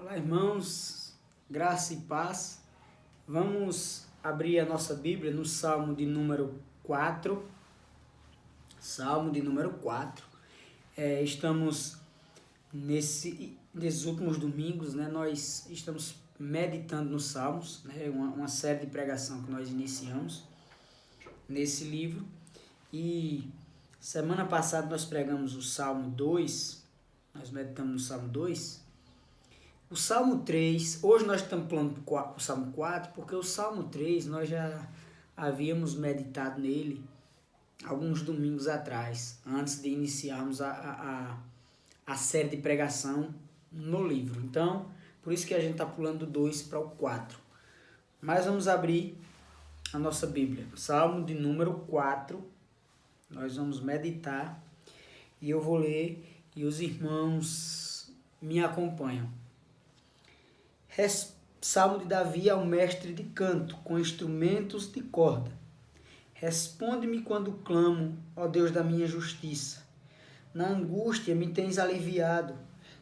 Olá, irmãos, graça e paz. Vamos abrir a nossa Bíblia no Salmo de número 4. Salmo de número 4. É, estamos nesse, nesses últimos domingos, né? Nós estamos meditando nos Salmos, né? Uma, uma série de pregação que nós iniciamos nesse livro. E semana passada nós pregamos o Salmo 2, nós meditamos no Salmo 2 o Salmo 3, hoje nós estamos falando o Salmo 4, porque o Salmo 3 nós já havíamos meditado nele alguns domingos atrás, antes de iniciarmos a, a, a série de pregação no livro. Então, por isso que a gente está pulando do 2 para o 4. Mas vamos abrir a nossa Bíblia. Salmo de número 4. Nós vamos meditar e eu vou ler e os irmãos me acompanham. Salmo de Davi ao mestre de canto, com instrumentos de corda. Responde-me quando clamo, ó Deus da minha justiça. Na angústia me tens aliviado.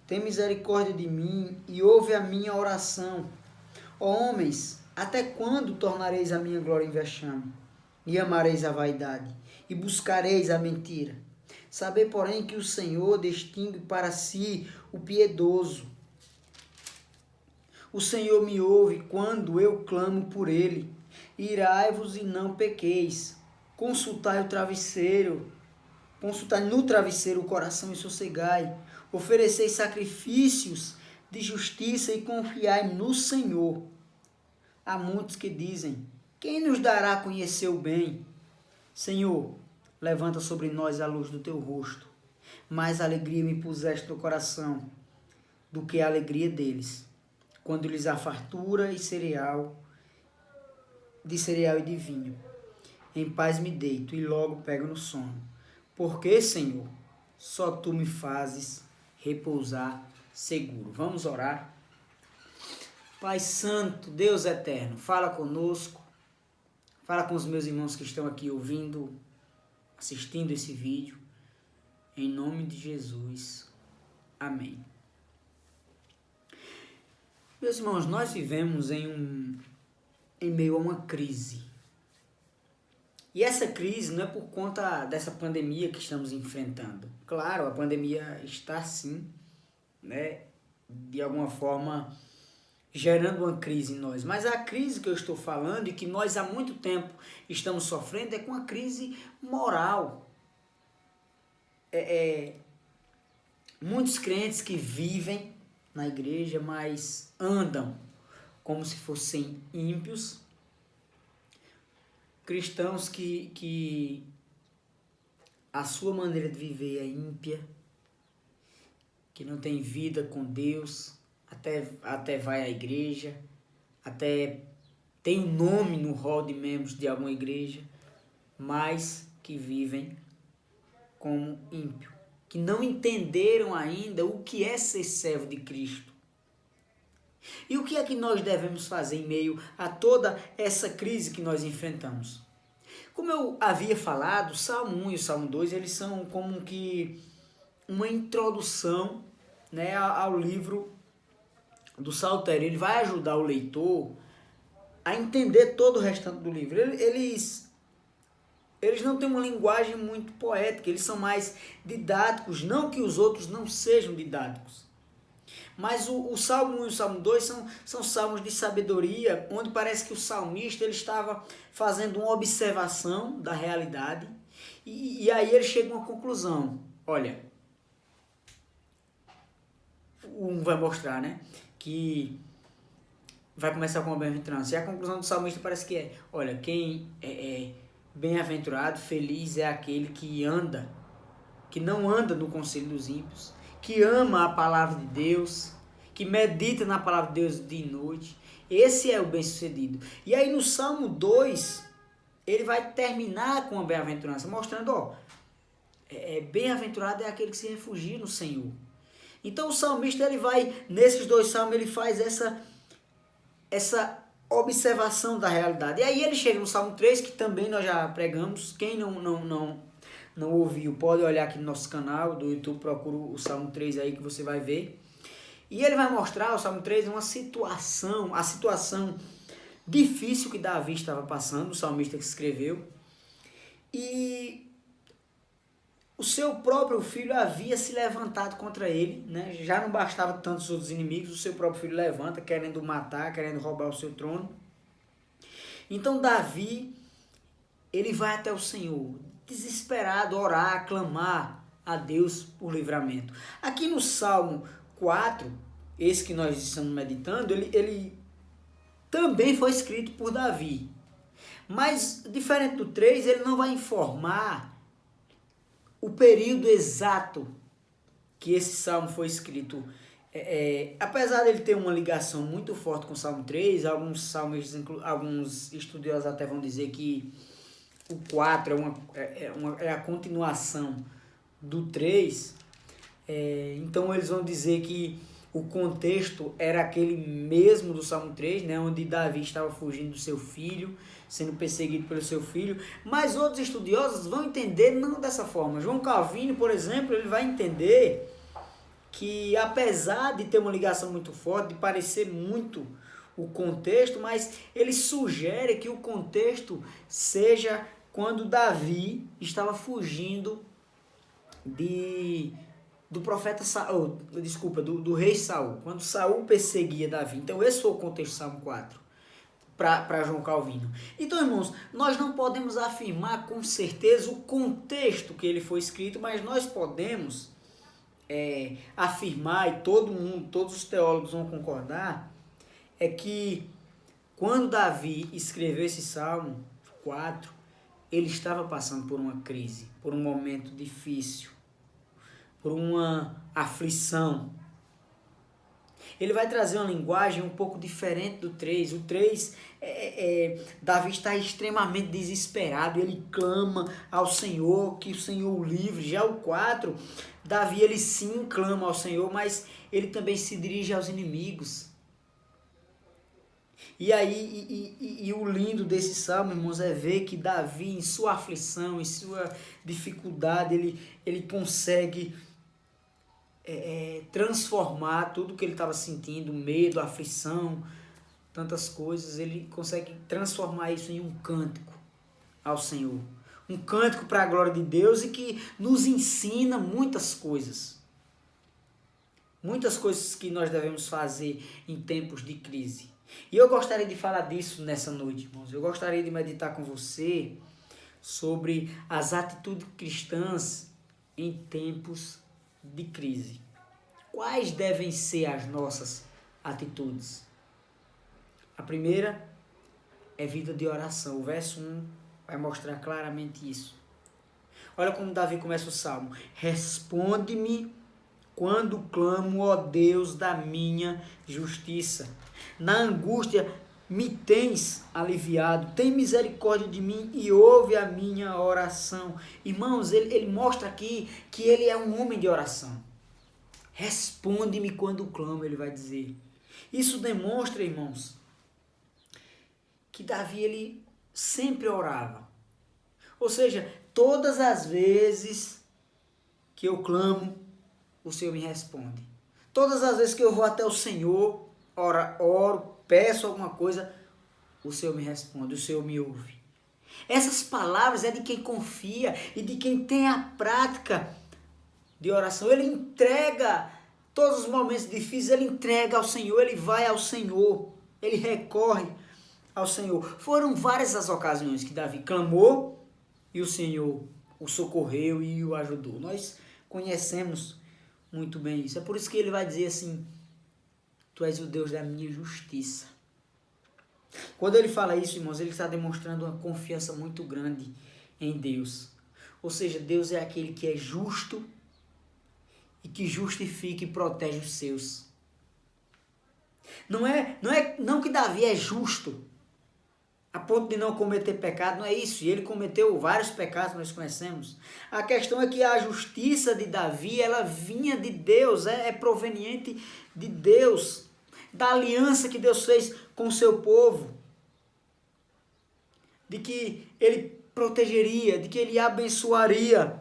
Tem misericórdia de mim e ouve a minha oração. Ó homens, até quando tornareis a minha glória em vexame? E amareis a vaidade, e buscareis a mentira. Saber, porém, que o Senhor distingue para si o piedoso o Senhor me ouve quando eu clamo por ele. Irai-vos e não pequeis. Consultai o travesseiro. Consultai no travesseiro o coração e sossegai. Oferecei sacrifícios de justiça e confiai no Senhor. Há muitos que dizem: Quem nos dará a conhecer o bem? Senhor, levanta sobre nós a luz do teu rosto. Mais alegria me puseste no coração do que a alegria deles quando lhes há fartura e cereal, de cereal e de vinho. Em paz me deito e logo pego no sono. Porque, Senhor, só tu me fazes repousar seguro. Vamos orar. Pai Santo, Deus eterno, fala conosco. Fala com os meus irmãos que estão aqui ouvindo, assistindo esse vídeo. Em nome de Jesus. Amém. Meus irmãos, nós vivemos em um em meio a uma crise. E essa crise não é por conta dessa pandemia que estamos enfrentando. Claro, a pandemia está sim, né, de alguma forma gerando uma crise em nós. Mas a crise que eu estou falando e que nós há muito tempo estamos sofrendo é com a crise moral. É, é, muitos crentes que vivem na igreja, mas andam como se fossem ímpios. Cristãos que, que a sua maneira de viver é ímpia, que não tem vida com Deus, até, até vai à igreja, até tem um nome no hall de membros de alguma igreja, mas que vivem como ímpio que não entenderam ainda o que é ser servo de Cristo. E o que é que nós devemos fazer em meio a toda essa crise que nós enfrentamos? Como eu havia falado, o Salmo 1 e o Salmo 2, eles são como que uma introdução né, ao livro do Saltério. Ele vai ajudar o leitor a entender todo o restante do livro. Eles eles não têm uma linguagem muito poética, eles são mais didáticos, não que os outros não sejam didáticos. Mas o, o Salmo 1 e o Salmo 2 são, são salmos de sabedoria, onde parece que o salmista ele estava fazendo uma observação da realidade, e, e aí ele chega a uma conclusão. Olha, um vai mostrar, né? Que vai começar com uma bem-aventurança. E a conclusão do salmista parece que é: olha, quem é, é Bem-aventurado, feliz é aquele que anda, que não anda no conselho dos ímpios, que ama a palavra de Deus, que medita na palavra de Deus de noite. Esse é o bem-sucedido. E aí no Salmo 2, ele vai terminar com a bem-aventurança, mostrando, ó, é, é, bem-aventurado é aquele que se refugia no Senhor. Então o salmista ele vai nesses dois salmos ele faz essa essa observação da realidade. E aí ele chega no Salmo 3, que também nós já pregamos. Quem não, não, não, não ouviu, pode olhar aqui no nosso canal do YouTube, procura o Salmo 3 aí que você vai ver. E ele vai mostrar, o Salmo 3, uma situação, a situação difícil que Davi estava passando, o salmista que escreveu. E o seu próprio filho havia se levantado contra ele, né? já não bastava tantos outros inimigos, o seu próprio filho levanta, querendo matar, querendo roubar o seu trono. Então Davi, ele vai até o Senhor, desesperado, orar, clamar a Deus por livramento. Aqui no Salmo 4, esse que nós estamos meditando, ele, ele também foi escrito por Davi. Mas, diferente do 3, ele não vai informar o período exato que esse salmo foi escrito. É, é, apesar dele ter uma ligação muito forte com o Salmo 3, alguns salmos, alguns estudiosos até vão dizer que o 4 é, uma, é, é, uma, é a continuação do 3. É, então eles vão dizer que o contexto era aquele mesmo do Salmo 3, né, onde Davi estava fugindo do seu filho, sendo perseguido pelo seu filho, mas outros estudiosos vão entender não dessa forma. João Calvino, por exemplo, ele vai entender que apesar de ter uma ligação muito forte, de parecer muito o contexto, mas ele sugere que o contexto seja quando Davi estava fugindo de do profeta Saul, desculpa, do, do rei Saul, quando Saul perseguia Davi. Então esse foi o contexto do Salmo 4 para João Calvino. Então, irmãos, nós não podemos afirmar com certeza o contexto que ele foi escrito, mas nós podemos é, afirmar, e todo mundo, todos os teólogos vão concordar, é que quando Davi escreveu esse Salmo 4, ele estava passando por uma crise, por um momento difícil por uma aflição. Ele vai trazer uma linguagem um pouco diferente do 3. O 3, é, é, Davi está extremamente desesperado, ele clama ao Senhor, que o Senhor o livre. Já o 4, Davi ele sim clama ao Senhor, mas ele também se dirige aos inimigos. E aí, e, e, e, o lindo desse salmo, irmãos, é ver que Davi, em sua aflição, em sua dificuldade, ele, ele consegue é, é, transformar tudo que ele estava sentindo, medo, aflição, tantas coisas, ele consegue transformar isso em um cântico ao Senhor. Um cântico para a glória de Deus e que nos ensina muitas coisas. Muitas coisas que nós devemos fazer em tempos de crise. E eu gostaria de falar disso nessa noite, irmãos. Eu gostaria de meditar com você sobre as atitudes cristãs em tempos de crise. Quais devem ser as nossas atitudes? A primeira é vida de oração. O verso 1 vai mostrar claramente isso. Olha como Davi começa o salmo: Responde-me quando clamo, ó Deus da minha justiça. Na angústia me tens aliviado, tem misericórdia de mim e ouve a minha oração. Irmãos, ele, ele mostra aqui que ele é um homem de oração. Responde-me quando clamo, ele vai dizer. Isso demonstra, irmãos, que Davi ele sempre orava. Ou seja, todas as vezes que eu clamo, o Senhor me responde. Todas as vezes que eu vou até o Senhor, ora, oro, peço alguma coisa, o Senhor me responde, o Senhor me ouve. Essas palavras é de quem confia e de quem tem a prática de oração. Ele entrega todos os momentos difíceis, ele entrega ao Senhor, ele vai ao Senhor, ele recorre ao Senhor. Foram várias as ocasiões que Davi clamou e o Senhor o socorreu e o ajudou. Nós conhecemos muito bem isso. É por isso que ele vai dizer assim: Tu és o Deus da minha justiça. Quando ele fala isso, irmãos, ele está demonstrando uma confiança muito grande em Deus. Ou seja, Deus é aquele que é justo e que justifica e protege os seus. Não é, não é não que Davi é justo a ponto de não cometer pecado, não é isso. E ele cometeu vários pecados, nós conhecemos. A questão é que a justiça de Davi, ela vinha de Deus, é, é proveniente de Deus da aliança que Deus fez com o seu povo, de que ele protegeria, de que ele abençoaria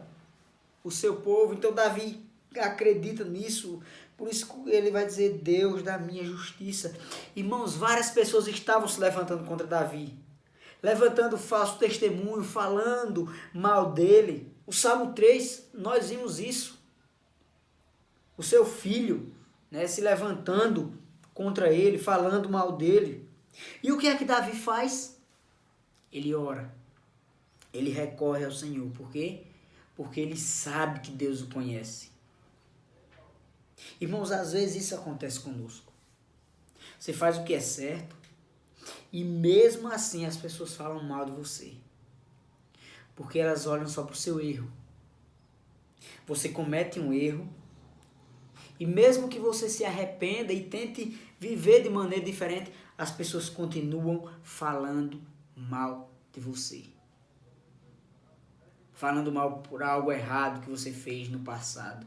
o seu povo. Então Davi acredita nisso. Por isso ele vai dizer Deus da minha justiça. Irmãos, várias pessoas estavam se levantando contra Davi. Levantando falso testemunho, falando mal dele. O Salmo 3, nós vimos isso. O seu filho né, se levantando contra ele, falando mal dele. E o que é que Davi faz? Ele ora. Ele recorre ao Senhor. Por quê? Porque ele sabe que Deus o conhece. Irmãos, às vezes isso acontece conosco. Você faz o que é certo e mesmo assim as pessoas falam mal de você. Porque elas olham só para o seu erro. Você comete um erro e mesmo que você se arrependa e tente viver de maneira diferente, as pessoas continuam falando mal de você. Falando mal por algo errado que você fez no passado.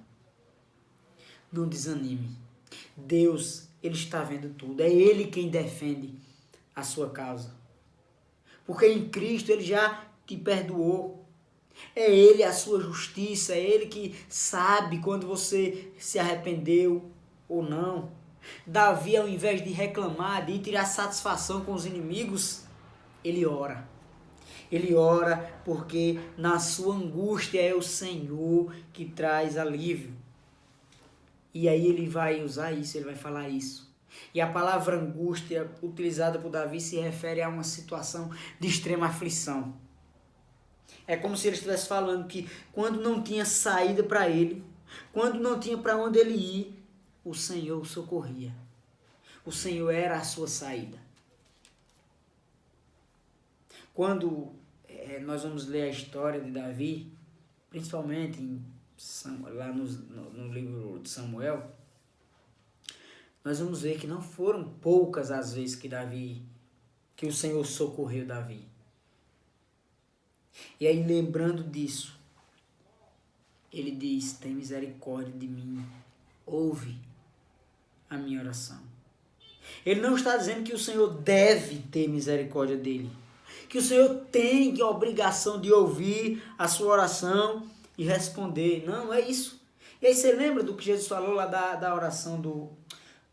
Não desanime. Deus, Ele está vendo tudo. É Ele quem defende a sua causa. Porque em Cristo Ele já te perdoou. É Ele a sua justiça, é Ele que sabe quando você se arrependeu ou não. Davi, ao invés de reclamar, de tirar satisfação com os inimigos, ele ora. Ele ora porque na sua angústia é o Senhor que traz alívio. E aí ele vai usar isso, ele vai falar isso. E a palavra angústia utilizada por Davi se refere a uma situação de extrema aflição. É como se ele estivesse falando que quando não tinha saída para ele, quando não tinha para onde ele ir, o Senhor o socorria. O Senhor era a sua saída. Quando é, nós vamos ler a história de Davi, principalmente em lá no, no, no livro de Samuel, nós vamos ver que não foram poucas as vezes que Davi, que o Senhor socorreu Davi. E aí, lembrando disso, ele diz: Tem misericórdia de mim, ouve a minha oração. Ele não está dizendo que o Senhor deve ter misericórdia dele, que o Senhor tem a obrigação de ouvir a sua oração e responder. Não, é isso. E aí você lembra do que Jesus falou lá da, da oração do,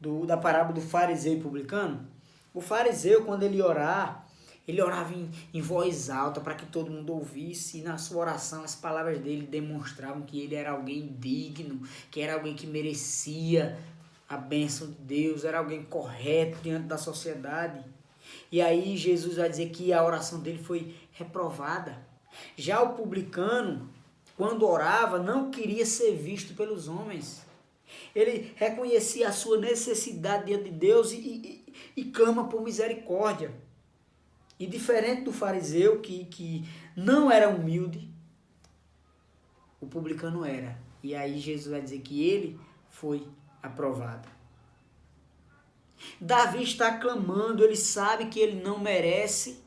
do, da parábola do fariseu publicano? O fariseu, quando ele orar, ele orava em, em voz alta para que todo mundo ouvisse, e na sua oração as palavras dele demonstravam que ele era alguém digno, que era alguém que merecia a bênção de Deus, era alguém correto diante da sociedade. E aí Jesus vai dizer que a oração dele foi reprovada. Já o publicano, quando orava, não queria ser visto pelos homens. Ele reconhecia a sua necessidade diante de Deus e, e, e clama por misericórdia. E diferente do fariseu, que, que não era humilde, o publicano era. E aí Jesus vai dizer que ele foi aprovado. Davi está clamando, ele sabe que ele não merece,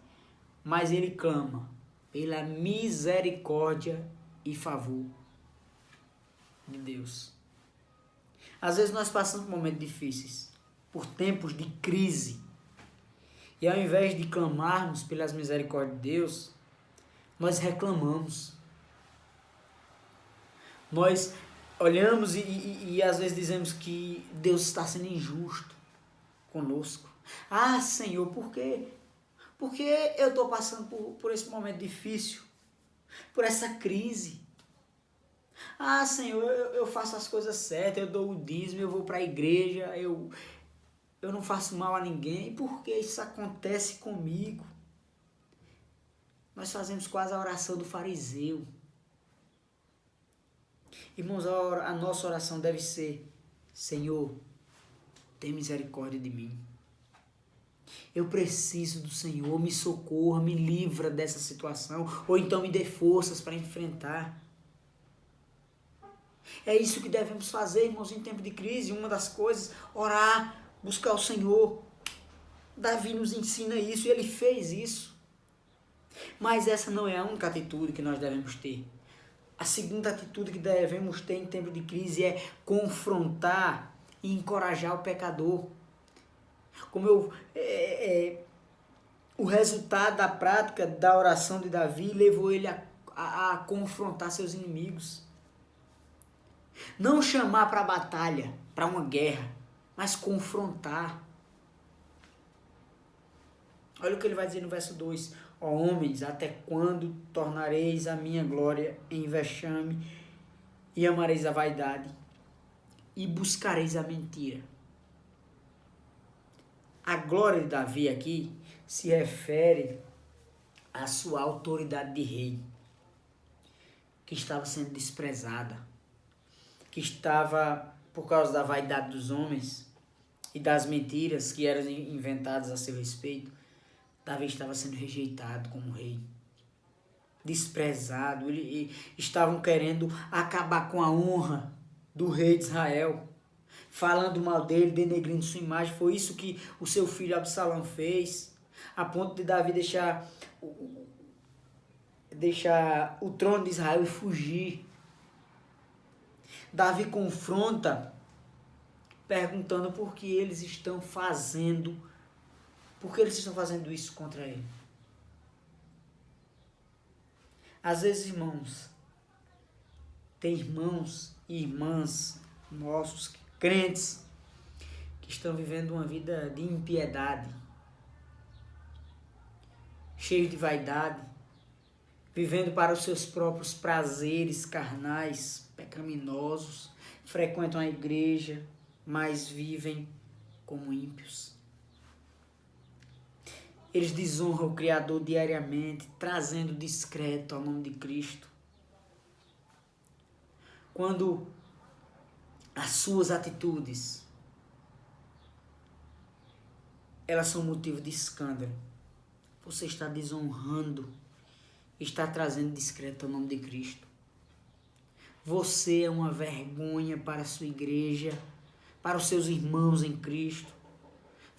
mas ele clama pela misericórdia e favor de Deus. Às vezes nós passamos por momentos difíceis, por tempos de crise. E ao invés de clamarmos pelas misericórdias de Deus, nós reclamamos. Nós olhamos e, e, e, às vezes dizemos que Deus está sendo injusto conosco. Ah, Senhor, por quê? Porque eu estou passando por, por esse momento difícil por essa crise. Ah, Senhor, eu, eu faço as coisas certas, eu dou o dízimo, eu vou para a igreja, eu, eu não faço mal a ninguém. Por que isso acontece comigo? Nós fazemos quase a oração do fariseu. Irmãos, a, nossa oração deve ser: Senhor, tem misericórdia de mim. Eu preciso do Senhor, me socorra, me livra dessa situação, ou então me dê forças para enfrentar. É isso que devemos fazer, irmãos, em tempo de crise. Uma das coisas, orar, buscar o Senhor. Davi nos ensina isso e ele fez isso. Mas essa não é a única atitude que nós devemos ter. A segunda atitude que devemos ter em tempo de crise é confrontar e encorajar o pecador como eu, é, é, o resultado da prática da oração de Davi levou ele a, a, a confrontar seus inimigos. Não chamar para batalha, para uma guerra, mas confrontar. Olha o que ele vai dizer no verso 2: Ó homens, até quando tornareis a minha glória em vexame e amareis a vaidade e buscareis a mentira? A glória de Davi aqui se refere à sua autoridade de rei, que estava sendo desprezada, que estava, por causa da vaidade dos homens e das mentiras que eram inventadas a seu respeito, Davi estava sendo rejeitado como rei, desprezado. Ele, estavam querendo acabar com a honra do rei de Israel, falando mal dele, denegrindo sua imagem. Foi isso que o seu filho Absalão fez, a ponto de Davi deixar, deixar o trono de Israel e fugir. Davi confronta perguntando por que eles estão fazendo por que eles estão fazendo isso contra ele? Às vezes, irmãos, tem irmãos e irmãs nossos, crentes, que estão vivendo uma vida de impiedade, cheios de vaidade, vivendo para os seus próprios prazeres carnais, pecaminosos, frequentam a igreja, mas vivem como ímpios. Eles desonram o Criador diariamente, trazendo discreto ao nome de Cristo. Quando as suas atitudes elas são motivo de escândalo, você está desonrando, está trazendo discreto ao nome de Cristo. Você é uma vergonha para a sua igreja, para os seus irmãos em Cristo.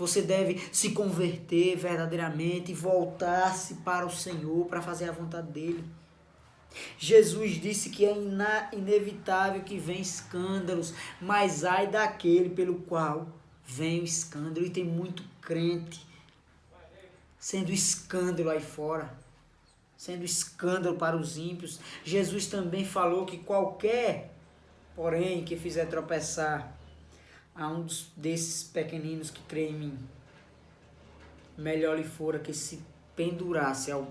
Você deve se converter verdadeiramente e voltar-se para o Senhor para fazer a vontade dele. Jesus disse que é inevitável que venham escândalos, mas ai daquele pelo qual vem o escândalo. E tem muito crente sendo escândalo aí fora, sendo escândalo para os ímpios. Jesus também falou que qualquer, porém, que fizer tropeçar a um dos, desses pequeninos que crê em mim. Melhor lhe fora que se pendurasse ao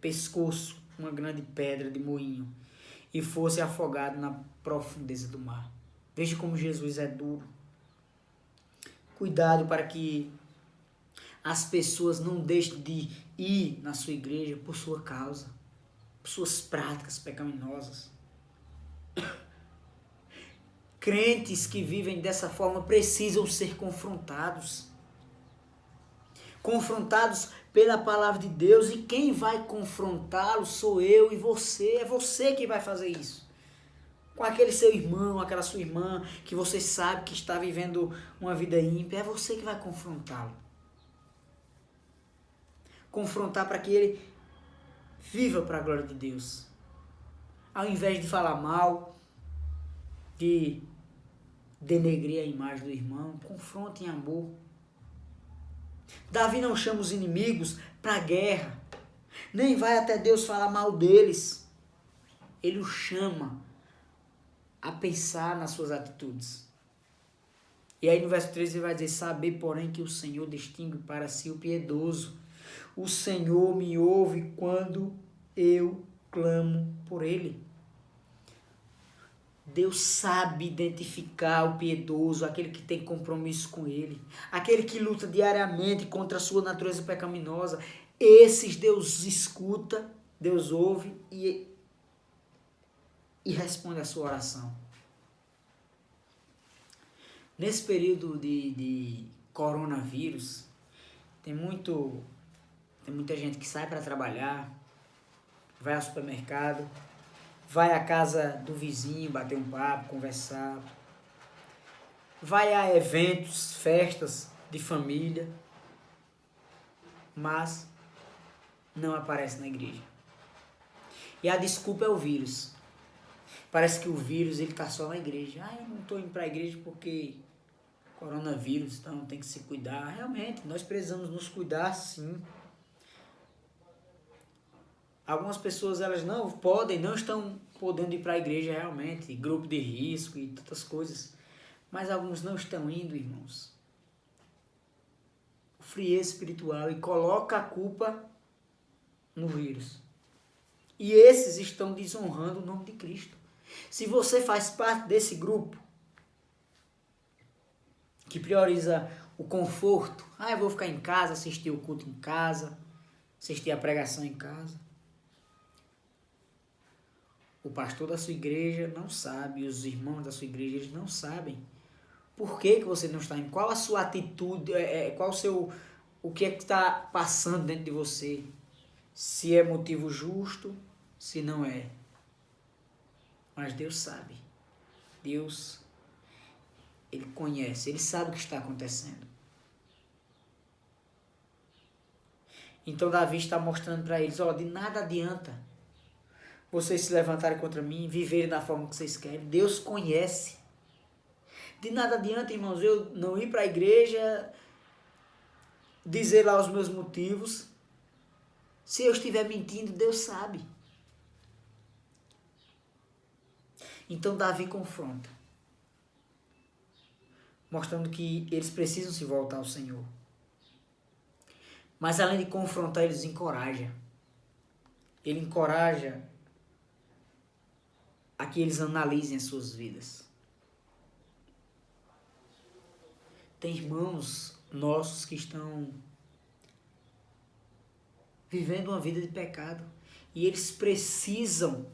pescoço uma grande pedra de moinho e fosse afogado na profundeza do mar. Veja como Jesus é duro. Cuidado para que as pessoas não deixem de ir na sua igreja por sua causa, por suas práticas pecaminosas. Crentes que vivem dessa forma precisam ser confrontados. Confrontados pela palavra de Deus e quem vai confrontá-los sou eu e você. É você que vai fazer isso. Com aquele seu irmão, aquela sua irmã que você sabe que está vivendo uma vida ímpia, é você que vai confrontá-lo. Confrontar para que ele viva para a glória de Deus. Ao invés de falar mal, de denegrir a imagem do irmão, confronte em amor. Davi não chama os inimigos para a guerra, nem vai até Deus falar mal deles. Ele o chama a pensar nas suas atitudes. E aí no verso 13 ele vai dizer: Saber, porém, que o Senhor distingue para si o piedoso. O Senhor me ouve quando eu clamo por ele. Deus sabe identificar o piedoso, aquele que tem compromisso com Ele, aquele que luta diariamente contra a sua natureza pecaminosa. Esses Deus escuta, Deus ouve e, e responde a sua oração. Nesse período de, de coronavírus, tem, muito, tem muita gente que sai para trabalhar, vai ao supermercado, vai à casa do vizinho bater um papo, conversar, vai a eventos, festas de família, mas não aparece na igreja. E a desculpa é o vírus. Parece que o vírus ele tá só na igreja. Ah, eu não estou indo para a igreja porque coronavírus, então tem que se cuidar. Realmente, nós precisamos nos cuidar sim. Algumas pessoas elas não podem, não estão podendo ir para a igreja realmente, grupo de risco e tantas coisas. Mas alguns não estão indo, irmãos. O frieza espiritual e coloca a culpa no vírus. E esses estão desonrando o nome de Cristo. Se você faz parte desse grupo que prioriza o conforto, ah, eu vou ficar em casa, assistir o culto em casa, assistir a pregação em casa. O pastor da sua igreja não sabe, os irmãos da sua igreja eles não sabem por que, que você não está indo, qual a sua atitude, é, é qual o seu, o que é que está passando dentro de você, se é motivo justo, se não é. Mas Deus sabe. Deus, Ele conhece, Ele sabe o que está acontecendo. Então Davi está mostrando para eles, ó, de nada adianta vocês se levantarem contra mim, viverem da forma que vocês querem. Deus conhece. De nada adianta, irmãos, eu não ir para a igreja, dizer lá os meus motivos. Se eu estiver mentindo, Deus sabe. Então Davi confronta, mostrando que eles precisam se voltar ao Senhor. Mas além de confrontar, eles encoraja. Ele encoraja a que eles analisem as suas vidas. Tem irmãos nossos que estão vivendo uma vida de pecado e eles precisam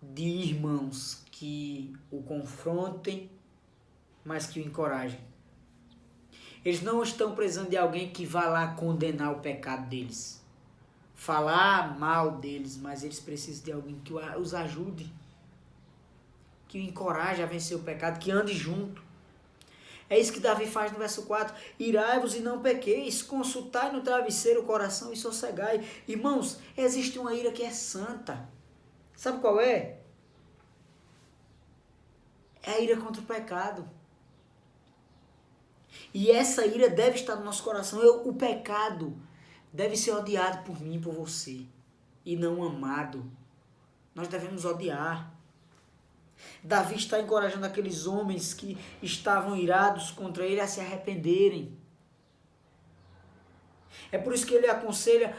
de irmãos que o confrontem, mas que o encorajem. Eles não estão precisando de alguém que vá lá condenar o pecado deles, falar mal deles, mas eles precisam de alguém que os ajude, que o encoraje a vencer o pecado, que ande junto. É isso que Davi faz no verso 4. Irai-vos e não pequeis, consultai no travesseiro o coração e sossegai. Irmãos, existe uma ira que é santa. Sabe qual é? É a ira contra o pecado. E essa ira deve estar no nosso coração. Eu, o pecado deve ser odiado por mim, por você, e não amado. Nós devemos odiar. Davi está encorajando aqueles homens que estavam irados contra ele a se arrependerem. É por isso que ele aconselha: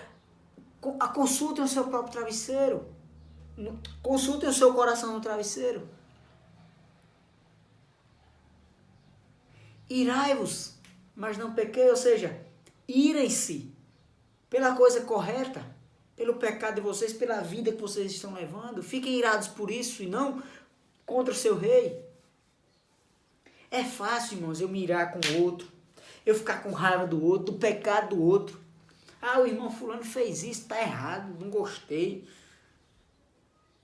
a consultem o seu próprio travesseiro. Consultem o seu coração no travesseiro. Irai-vos, mas não pequei, ou seja, irem-se pela coisa correta, pelo pecado de vocês, pela vida que vocês estão levando. Fiquem irados por isso e não contra o seu rei. É fácil, irmãos, eu mirar com o outro, eu ficar com raiva do outro, do pecado do outro. Ah, o irmão fulano fez isso, está errado, não gostei.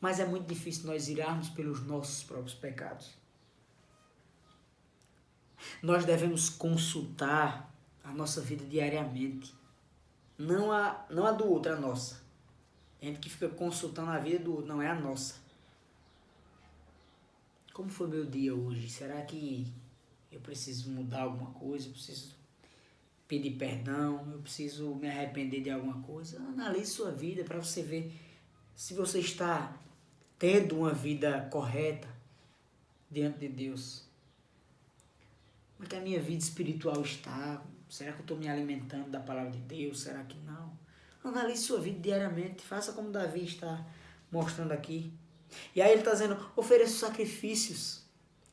Mas é muito difícil nós irarmos pelos nossos próprios pecados. Nós devemos consultar a nossa vida diariamente. Não a, não a do outro, a nossa. A gente que fica consultando a vida do outro, não é a nossa. Como foi meu dia hoje? Será que eu preciso mudar alguma coisa? Eu preciso pedir perdão? Eu preciso me arrepender de alguma coisa? Analise sua vida para você ver se você está tendo uma vida correta diante de Deus. Como é que a minha vida espiritual está? Será que eu estou me alimentando da palavra de Deus? Será que não? Analise sua vida diariamente. Faça como Davi está mostrando aqui. E aí ele está dizendo: ofereça sacrifícios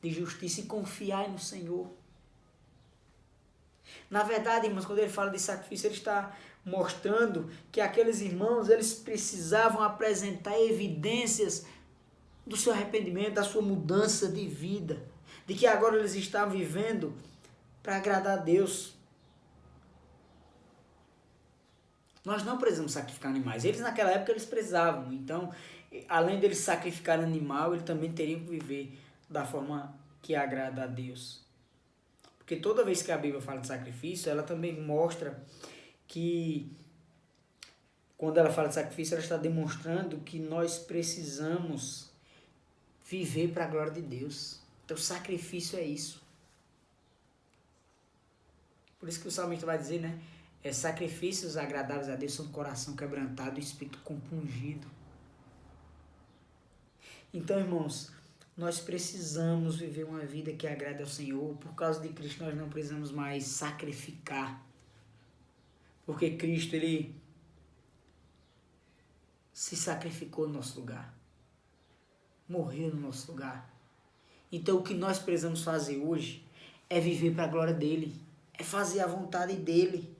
de justiça e confiai no Senhor. Na verdade, irmãos, quando ele fala de sacrifício, ele está mostrando que aqueles irmãos eles precisavam apresentar evidências do seu arrependimento, da sua mudança de vida de que agora eles estavam vivendo para agradar a Deus. Nós não precisamos sacrificar animais. Eles naquela época eles precisavam. Então, além deles sacrificar animal, eles também teriam que viver da forma que agrada a Deus. Porque toda vez que a Bíblia fala de sacrifício, ela também mostra que quando ela fala de sacrifício, ela está demonstrando que nós precisamos viver para a glória de Deus. Então, sacrifício é isso. Por isso que o salmista vai dizer, né? É, sacrifícios agradáveis a Deus são coração quebrantado e espírito compungido. Então, irmãos, nós precisamos viver uma vida que agrade ao Senhor. Por causa de Cristo, nós não precisamos mais sacrificar. Porque Cristo, Ele se sacrificou no nosso lugar. Morreu no nosso lugar. Então, o que nós precisamos fazer hoje é viver para a glória dEle. É fazer a vontade dEle.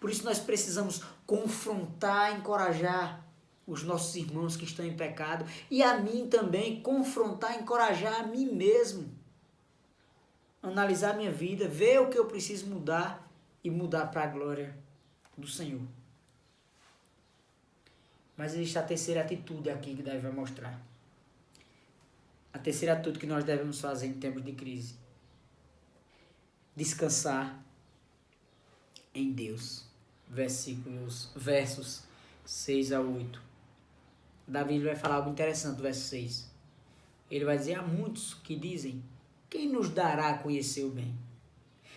Por isso nós precisamos confrontar, encorajar os nossos irmãos que estão em pecado e a mim também confrontar, encorajar a mim mesmo. Analisar minha vida, ver o que eu preciso mudar e mudar para a glória do Senhor. Mas existe a terceira atitude aqui que Davi vai mostrar. A terceira atitude que nós devemos fazer em tempos de crise. Descansar em Deus. Versículos, versos 6 a 8. Davi vai falar algo interessante verso 6. Ele vai dizer: Há muitos que dizem: Quem nos dará a conhecer o bem?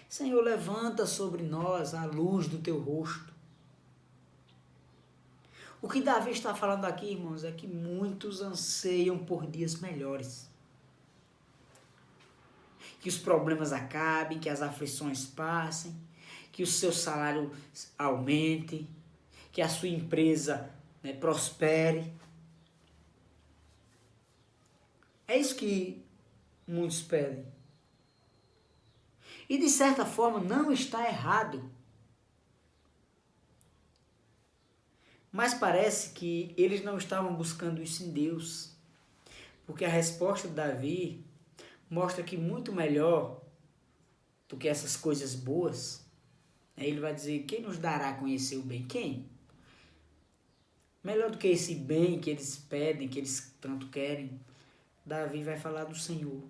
Senhor, levanta sobre nós a luz do teu rosto. O que Davi está falando aqui, irmãos, é que muitos anseiam por dias melhores. Que os problemas acabem, que as aflições passem, que o seu salário aumente, que a sua empresa né, prospere. É isso que muitos pedem. E de certa forma não está errado. Mas parece que eles não estavam buscando isso em Deus. Porque a resposta de Davi mostra que muito melhor do que essas coisas boas Aí ele vai dizer: quem nos dará a conhecer o bem? Quem? Melhor do que esse bem que eles pedem, que eles tanto querem, Davi vai falar do Senhor.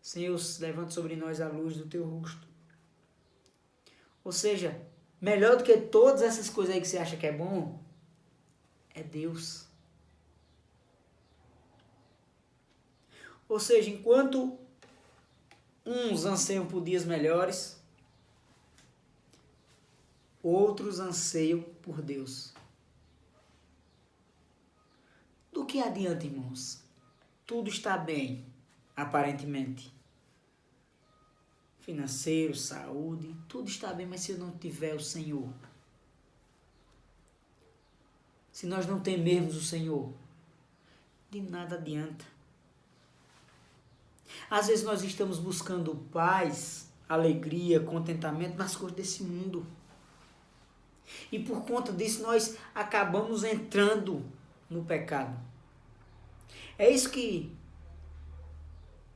Senhor, levante sobre nós a luz do teu rosto. Ou seja, melhor do que todas essas coisas aí que você acha que é bom, é Deus. Ou seja, enquanto uns anseiam por dias melhores, outros anseiam por Deus. Do que adianta, irmãos? Tudo está bem, aparentemente. Financeiro, saúde, tudo está bem, mas se eu não tiver o Senhor, se nós não temermos o Senhor, de nada adianta. Às vezes nós estamos buscando paz, alegria, contentamento nas coisas desse mundo. E por conta disso nós acabamos entrando no pecado. É isso que.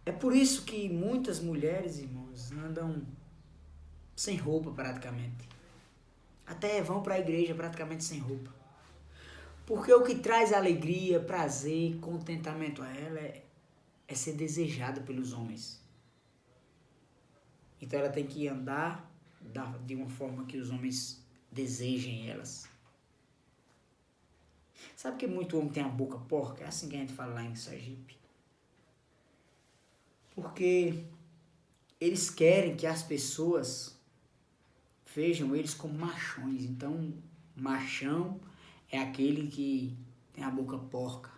É por isso que muitas mulheres, irmãos, andam sem roupa praticamente. Até vão para a igreja praticamente sem roupa. Porque o que traz alegria, prazer, contentamento a ela é, é ser desejada pelos homens. Então ela tem que andar de uma forma que os homens desejem elas. Sabe que muito homem tem a boca porca? É assim que a gente fala lá em Sergipe. Porque eles querem que as pessoas vejam eles como machões. Então, machão é aquele que tem a boca porca,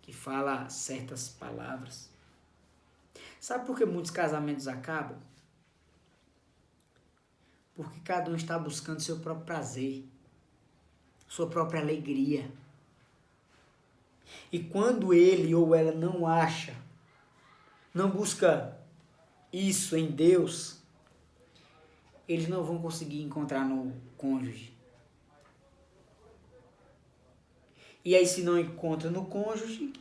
que fala certas palavras. Sabe por que muitos casamentos acabam? Porque cada um está buscando seu próprio prazer, sua própria alegria. E quando ele ou ela não acha, não busca isso em Deus, eles não vão conseguir encontrar no cônjuge. E aí, se não encontra no cônjuge,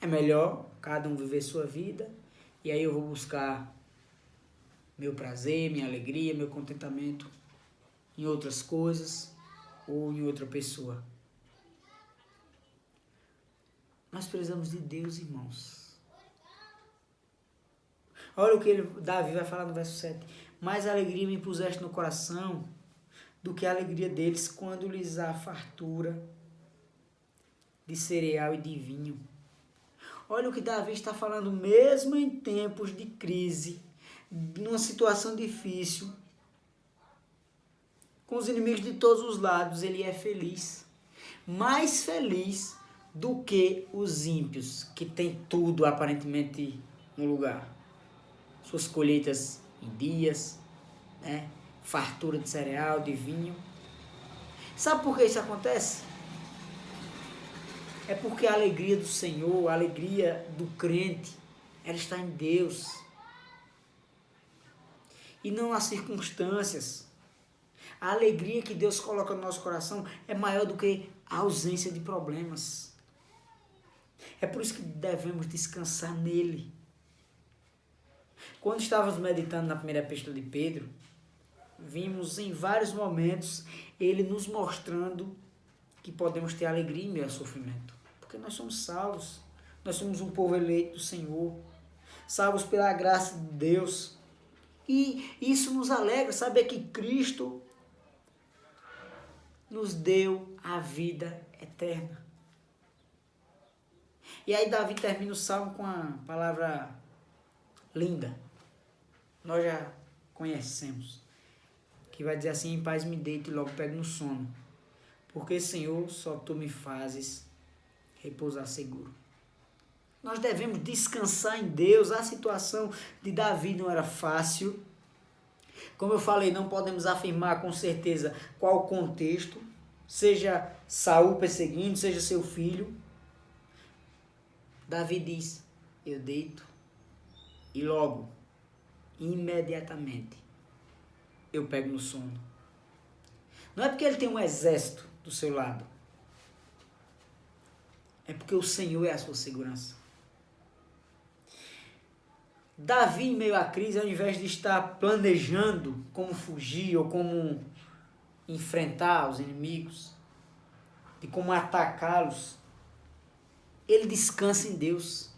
é melhor cada um viver sua vida. E aí eu vou buscar meu prazer, minha alegria, meu contentamento em outras coisas ou em outra pessoa. Nós precisamos de Deus, irmãos. Olha o que ele, Davi vai falar no verso 7. Mais alegria me puseste no coração do que a alegria deles quando lhes há fartura de cereal e de vinho. Olha o que Davi está falando, mesmo em tempos de crise, numa situação difícil, com os inimigos de todos os lados, ele é feliz. Mais feliz do que os ímpios, que tem tudo aparentemente no lugar. Suas colheitas em dias, né? fartura de cereal, de vinho. Sabe por que isso acontece? É porque a alegria do Senhor, a alegria do crente, ela está em Deus. E não nas circunstâncias. A alegria que Deus coloca no nosso coração é maior do que a ausência de problemas. É por isso que devemos descansar nele. Quando estávamos meditando na primeira epístola de Pedro, vimos em vários momentos ele nos mostrando que podemos ter alegria em meio ao sofrimento. Porque nós somos salvos. Nós somos um povo eleito do Senhor. Salvos pela graça de Deus. E isso nos alegra, saber que Cristo nos deu a vida eterna. E aí Davi termina o salmo com a palavra linda. Nós já conhecemos. Que vai dizer assim, em paz me deito e logo pego no sono. Porque, Senhor, só Tu me fazes repousar seguro. Nós devemos descansar em Deus. A situação de Davi não era fácil. Como eu falei, não podemos afirmar com certeza qual contexto, seja Saul perseguindo, seja seu filho. Davi diz: Eu deito e logo, imediatamente, eu pego no sono. Não é porque ele tem um exército do seu lado, é porque o Senhor é a sua segurança. Davi, em meio à crise, ao invés de estar planejando como fugir ou como enfrentar os inimigos, de como atacá-los, ele descansa em Deus.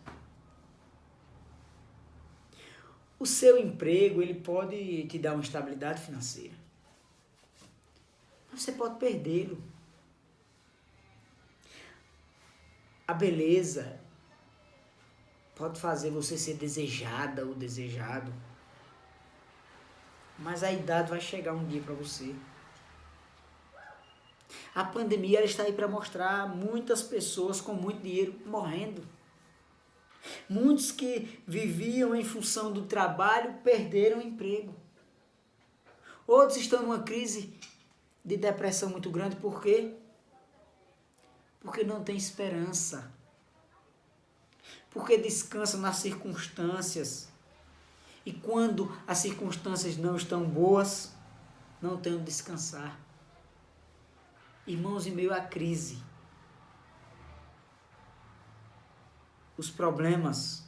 O seu emprego, ele pode te dar uma estabilidade financeira. Mas você pode perdê-lo. A beleza pode fazer você ser desejada ou desejado. Mas a idade vai chegar um dia para você. A pandemia ela está aí para mostrar muitas pessoas com muito dinheiro morrendo. Muitos que viviam em função do trabalho perderam o emprego. Outros estão numa crise de depressão muito grande, por quê? Porque não tem esperança porque descansam nas circunstâncias. E quando as circunstâncias não estão boas, não tem onde descansar. Irmãos, em meio à crise, os problemas,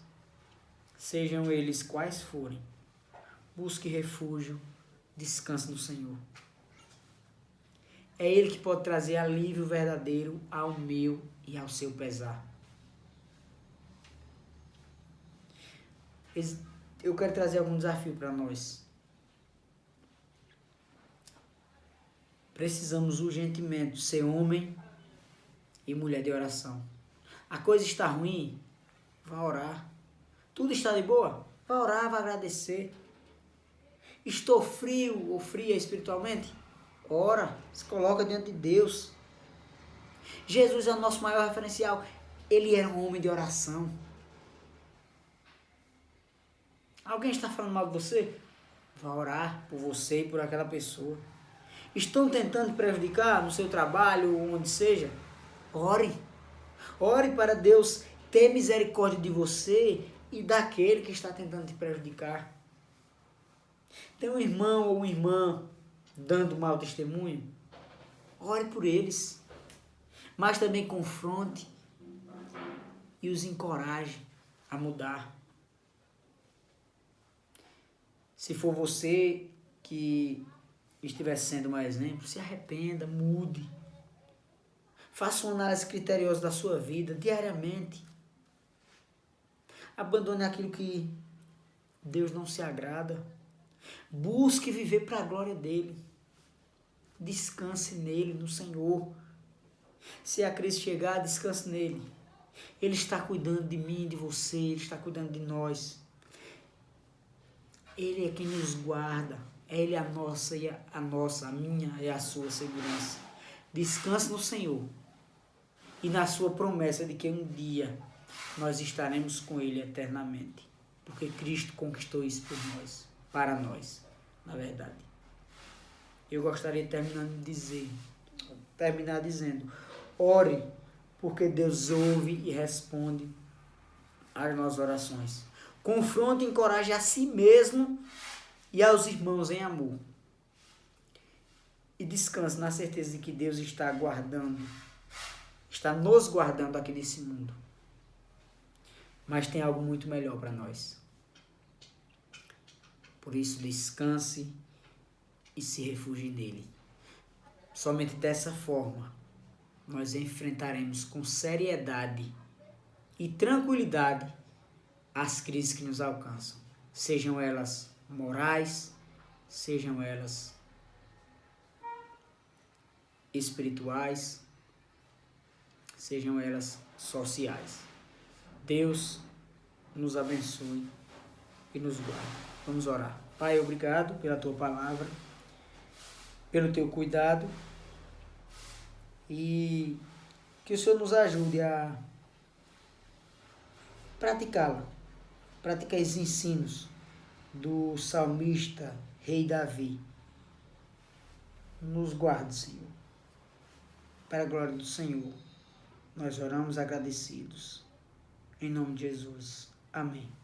sejam eles quais forem, busque refúgio, descanse no Senhor. É Ele que pode trazer alívio verdadeiro ao meu e ao seu pesar. Eu quero trazer algum desafio para nós. Precisamos urgentemente ser homem e mulher de oração. A coisa está ruim, vá orar. Tudo está de boa, vá orar, vá agradecer. Estou frio ou fria espiritualmente? Ora, se coloca diante de Deus. Jesus é o nosso maior referencial. Ele era um homem de oração. Alguém está falando mal de você? Vá orar por você e por aquela pessoa. Estão tentando prejudicar no seu trabalho, onde seja? Ore. Ore para Deus ter misericórdia de você e daquele que está tentando te prejudicar. Tem um irmão ou uma irmã dando mau testemunho? Ore por eles. Mas também confronte e os encoraje a mudar. Se for você que estiver sendo um exemplo, se arrependa, mude. Faça uma análise criteriosa da sua vida diariamente. Abandone aquilo que Deus não se agrada. Busque viver para a glória dele. Descanse nele, no Senhor. Se a crise chegar, descanse nele. Ele está cuidando de mim, de você, ele está cuidando de nós. Ele é quem nos guarda. Ele é a nossa e a, a nossa, a minha e a sua segurança. Descanse no Senhor e na sua promessa de que um dia nós estaremos com Ele eternamente. Porque Cristo conquistou isso por nós, para nós, na verdade. Eu gostaria de terminar de dizer, terminar dizendo, ore, porque Deus ouve e responde às nossas orações. Confronte e encoraje a si mesmo e aos irmãos em amor. E descanse na certeza de que Deus está guardando, está nos guardando aqui nesse mundo. Mas tem algo muito melhor para nós. Por isso, descanse e se refugie nele. Somente dessa forma nós enfrentaremos com seriedade e tranquilidade as crises que nos alcançam, sejam elas morais, sejam elas espirituais, sejam elas sociais. Deus nos abençoe e nos guarde. Vamos orar. Pai, obrigado pela tua palavra, pelo teu cuidado e que o Senhor nos ajude a praticá-la, praticar esses ensinos do salmista Rei Davi. Nos guarde, Senhor. Para a glória do Senhor, nós oramos agradecidos. Em nome de Jesus. Amém.